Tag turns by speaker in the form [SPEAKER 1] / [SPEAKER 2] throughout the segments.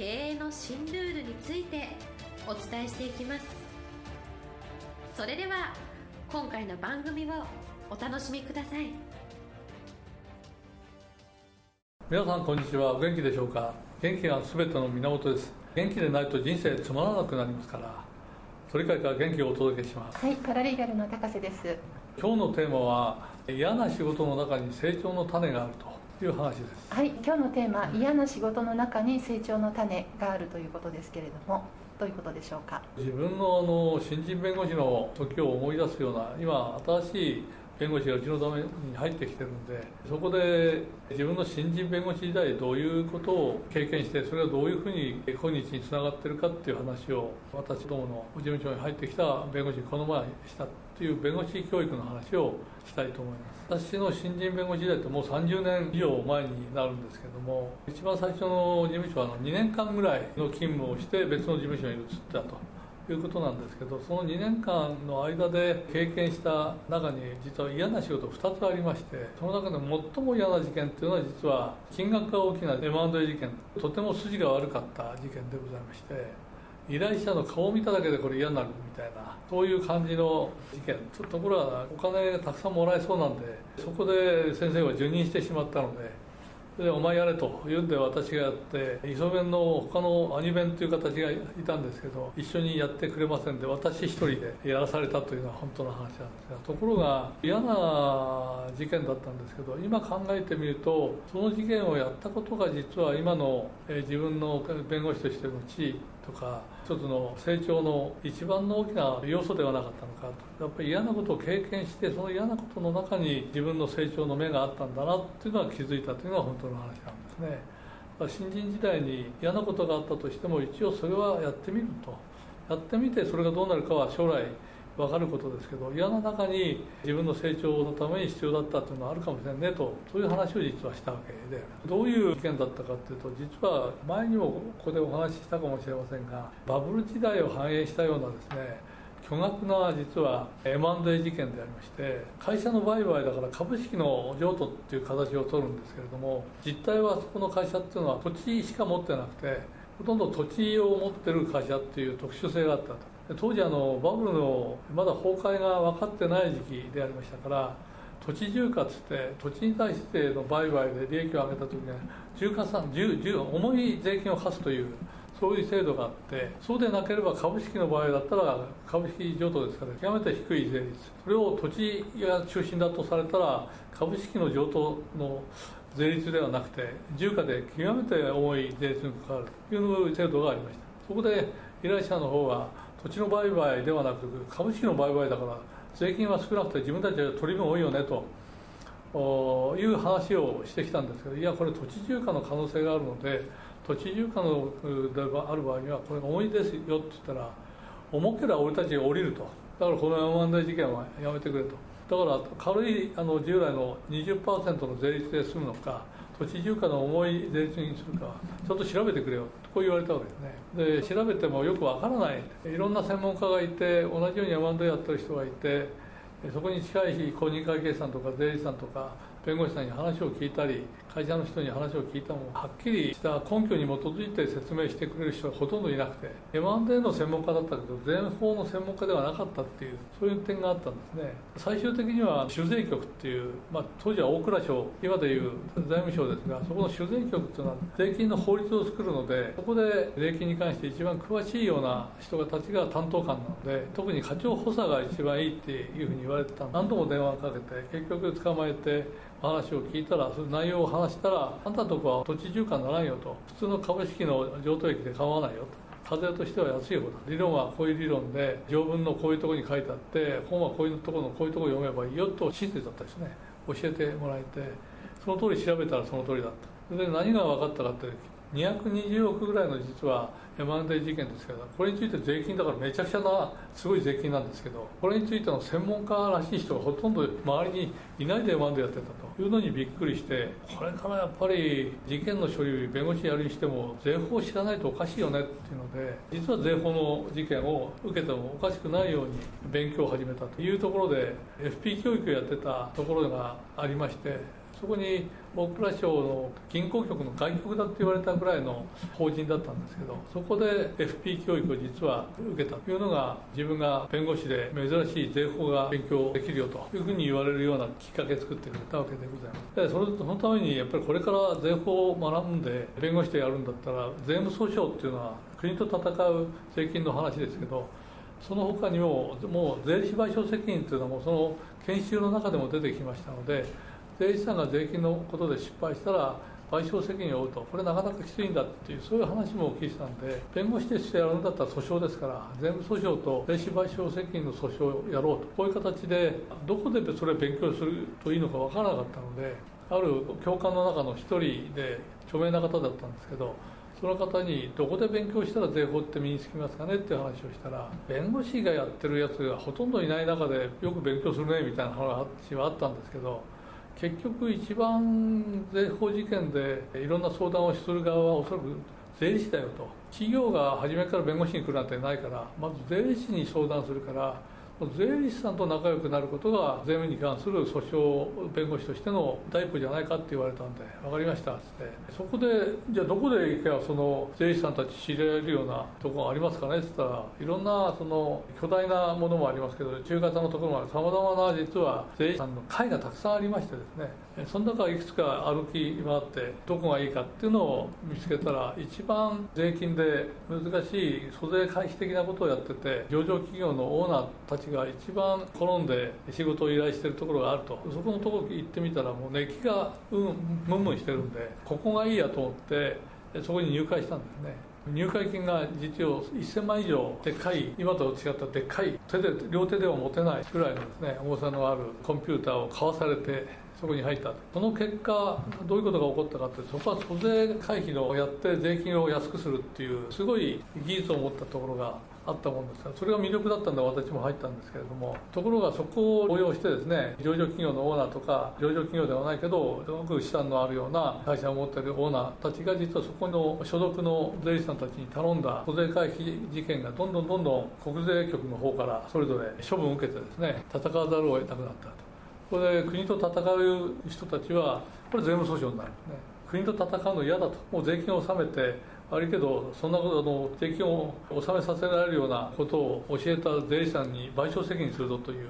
[SPEAKER 1] 経営の新ルールについてお伝えしていきます。それでは今回の番組をお楽しみください。
[SPEAKER 2] 皆さんこんにちは。元気でしょうか？元気が全ての源です。元気でないと人生つまらなくなりますから。鳥海から元気をお届けします。
[SPEAKER 3] はいパラリーガルの高瀬です。
[SPEAKER 2] 今日のテーマは嫌な仕事の中に成長の種があるという話です。
[SPEAKER 3] はい今日のテーマ嫌な仕事の中に成長の種があるということですけれどもどういうことでしょうか？
[SPEAKER 2] 自分のあの新人弁護士の時を思い出すような今新しい弁護士がうちのために入ってきてるんでそこで自分の新人弁護士時代どういうことを経験してそれがどういうふうに今日につながってるかっていう話を私どもの事務所に入ってきた弁護士にこの前したという弁護士教育の話をしたいと思います。私の新人弁護士時代ってもう30年以上前になるんですけども一番最初の事務所はあの2年間ぐらいの勤務をして別の事務所に移ったということなんですけどその2年間の間で経験した中に実は嫌な仕事2つありましてその中で最も嫌な事件っていうのは実は金額が大きな M&A 事件とても筋が悪かった事件でございまして依頼者の顔を見ただけでこれ嫌になるみたいなそういう感じの事件ちょっところはお金たくさんもらえそうなんでそこで先生は受任してしまったのででお前やれと言うんで私がやって磯弁の他の兄弁という形がいたんですけど一緒にやってくれませんで私一人でやらされたというのは本当の話なんですがところが嫌な事件だったんですけど今考えてみるとその事件をやったことが実は今の自分の弁護士としての地位とか一つの成長の一番の大きな要素ではなかったのかとやっぱり嫌なことを経験してその嫌なことの中に自分の成長の目があったんだなっていうのは気づいたというのが本当の話なんですね。新人時代に嫌なことがあったとしても一応それはやってみると。やってみてそれがどうなるかは将来分かることですけど嫌な中に自分の成長のために必要だったというのはあるかもしれんねとそういう話を実はしたわけでどういう事件だったかというと実は前にもここでお話ししたかもしれませんがバブル時代を反映したようなですね巨額な実は M&A 事件でありまして会社の売買だから株式の譲渡っていう形を取るんですけれども実態はそこの会社っていうのは土地しか持ってなくてほとんど土地を持ってる会社っていう特殊性があったと。当時あのバブルのまだ崩壊が分かってない時期でありましたから土地重価っつって土地に対しての売買で利益を上げた時には重価算重重い税金を課すというそういう制度があってそうでなければ株式の場合だったら株式譲渡ですから極めて低い税率。それを土地が中心だとされたら株式の譲渡の税率ではなくて重価で極めて重い税率に関わるという制度がありました。そこで依頼者の方は土地の売買ではなく株式の売買だから税金は少なくて自分たちは取り分多いよねという話をしてきたんですけどいやこれ土地重価の可能性があるので土地重価のである場合にはこれが重いですよって言ったら重ければ俺たちが降りると。だからこの山問題事件はやめてくれと。だから軽いあの従来の20%の税率で済むのか土地重価の重い税率にするかちょっと調べてくれよ。こう言われたわけですね。で調べてもよくわからない。いろんな専門家がいて同じように M&A やってる人がいてそこに近い公認会計士さんとか税理士さんとか弁護士さんに話を聞いたり会社の人に話を聞いたもはっきりした根拠に基づいて説明してくれる人はほとんどいなくて M&A の専門家だったけど税法の専門家ではなかったっていうそういう点があったんですね。最終的には酒税局っていう、まあ、当時は大蔵省今でいう財務省ですがそこの酒税局っていうのは税金の法律を作るのでそこで税金に関して一番詳しいような人たちが担当官なので特に課長補佐が一番いいっていうふうに言われてた。何度も電話かけて結局捕まえて話を聞いたらその内容を話したらあんたのとこは土地住家にならんよと。普通の株式の譲渡益で構わないよと。課税としては安い方だ。理論はこういう理論で条文のこういうところに書いてあって本はこういうところのこういうところを読めばいいよと親切だったですね。教えてもらえてその通り調べたらその通りだった。で何が分かったかって220億ぐらいの実は M&A 事件ですけどこれについて税金だからめちゃくちゃなすごい税金なんですけどこれについての専門家らしい人がほとんど周りにいないで M&A やってたというのにびっくりしてこれからやっぱり事件の処理弁護士やるにしても税法を知らないとおかしいよねっていうので実は税法の事件を受けてもおかしくないように勉強を始めたというところで FP 教育をやってたところがありましてそこに大蔵省の銀行局の外局だって言われたぐらいの法人だったんですけどそこで FP 教育を実は受けたというのが自分が弁護士で珍しい税法が勉強できるよというふうに言われるようなきっかけ作ってくれたわけでございます。でそれそのためにやっぱりこれから税法を学んで弁護士でやるんだったら税務訴訟っていうのは国と戦う税金の話ですけどその他にももう税理士賠償責任というのもその研修の中でも出てきましたので税理士さんが税金のことで失敗したら賠償責任を負うと。これなかなかきついんだっていうそういう話もお聞きしたんで弁護士としてやるんだったら訴訟ですから税務訴訟と税理士賠償責任の訴訟をやろうと。こういう形でどこでそれを勉強するといいのか分からなかったのである教官の中の一人で著名な方だったんですけどその方にどこで勉強したら税法って身につきますかね？っていう話をしたら弁護士がやってるやつがほとんどいない中でよく勉強するねみたいな話はあったんですけど結局一番税法事件でいろんな相談をする側はおそらく税理士だよと。企業が初めから弁護士に来るなんてないからまず税理士に相談するから税理士さんと仲良くなることが税務に関する訴訟弁護士としての第一歩じゃないかって言われたんで分かりましたっつって。そこでじゃあどこで行けばその税理士さんたち知り合えるようなとこがありますかね？っつったらいろんなその巨大なものもありますけど中型のところもある。さまざまな実は税理士さんの会がたくさんありましてですね。その中いくつか歩き回ってどこがいいかっていうのを見つけたら一番税金で難しい租税回避的なことをやってて上場企業のオーナーたちが一番好んで仕事を依頼してるところがあると。そこのところ行ってみたらもう熱気がうんムンムンしてるんでここがいいやと思ってそこに入会したんですね。入会金が実用1000万以上でっかい今と違ったでっかい手で両手では持てないぐらいのですね重さのあるコンピューターを買わされてそこに入った。その結果どういうことが起こったかってそこは租税回避をやって税金を安くするっていうすごい技術を持ったところがあったもんですからそれが魅力だったんで私も入ったんですけれども。ところがそこを応用してですね上場企業のオーナーとか上場企業ではないけどすごく資産のあるような会社を持っているオーナーたちが実はそこの所属の税理士さんたちに頼んだ租税回避事件がどんどんどんどん国税局の方からそれぞれ処分を受けてですね戦わざるを得なくなったと。これで国と戦う人たちはこれ税務訴訟になるんですね。国と戦うの嫌だと。もう税金を納めて悪いけどそんなことの税金を納めさせられるようなことを教えた税理士さんに賠償責任するぞという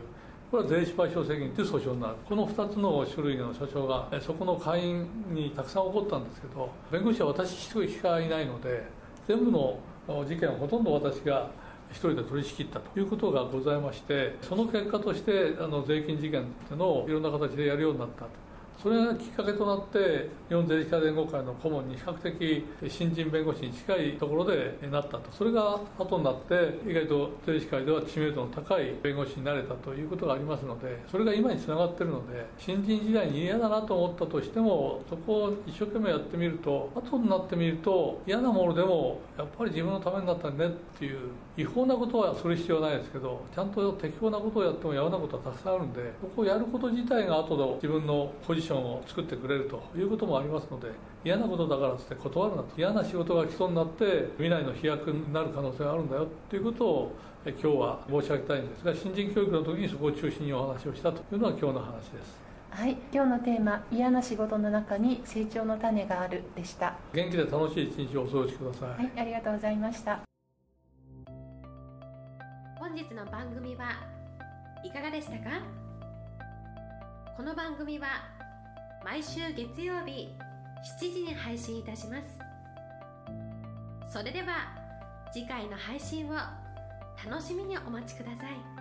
[SPEAKER 2] これは税理士賠償責任という訴訟になる。この2つの種類の訴訟がそこの会員にたくさん起こったんですけど弁護士は私一人しかいないので全部の事件はほとんど私が一人で取り仕切ったということがございましてその結果としてあの税金事件っていうのをいろんな形でやるようになったと。それがきっかけとなって日本税理士会連合会の顧問に比較的新人弁護士に近いところでなったと。それが後になって意外と税理士会では知名度の高い弁護士になれたということがありますのでそれが今につながってるので新人時代に嫌だなと思ったとしてもそこを一生懸命やってみると後になってみると嫌なものでもやっぱり自分のためになったねっていう違法なことはする必要ないですけどちゃんと適法なことをやってもやらなことはたくさんあるんでそこをやること自体が後で自分のポジションを作ってくれるということもありますので嫌なことだからって断るなと嫌な仕事が来そうになって未来の飛躍になる可能性があるんだよということを今日は申し上げたいんですが新人教育の時にそこを中心にお話をしたというのは今日の話です。
[SPEAKER 3] はい今日のテーマ「嫌な仕事の中に成長の種がある」でした。
[SPEAKER 2] 元気で楽しい一日をお過ごしください。
[SPEAKER 3] はいありがとうございました。
[SPEAKER 1] 本日の番組はいかがでしたか？この番組は毎週月曜日7時に配信いたします。それでは次回の配信を楽しみにお待ちください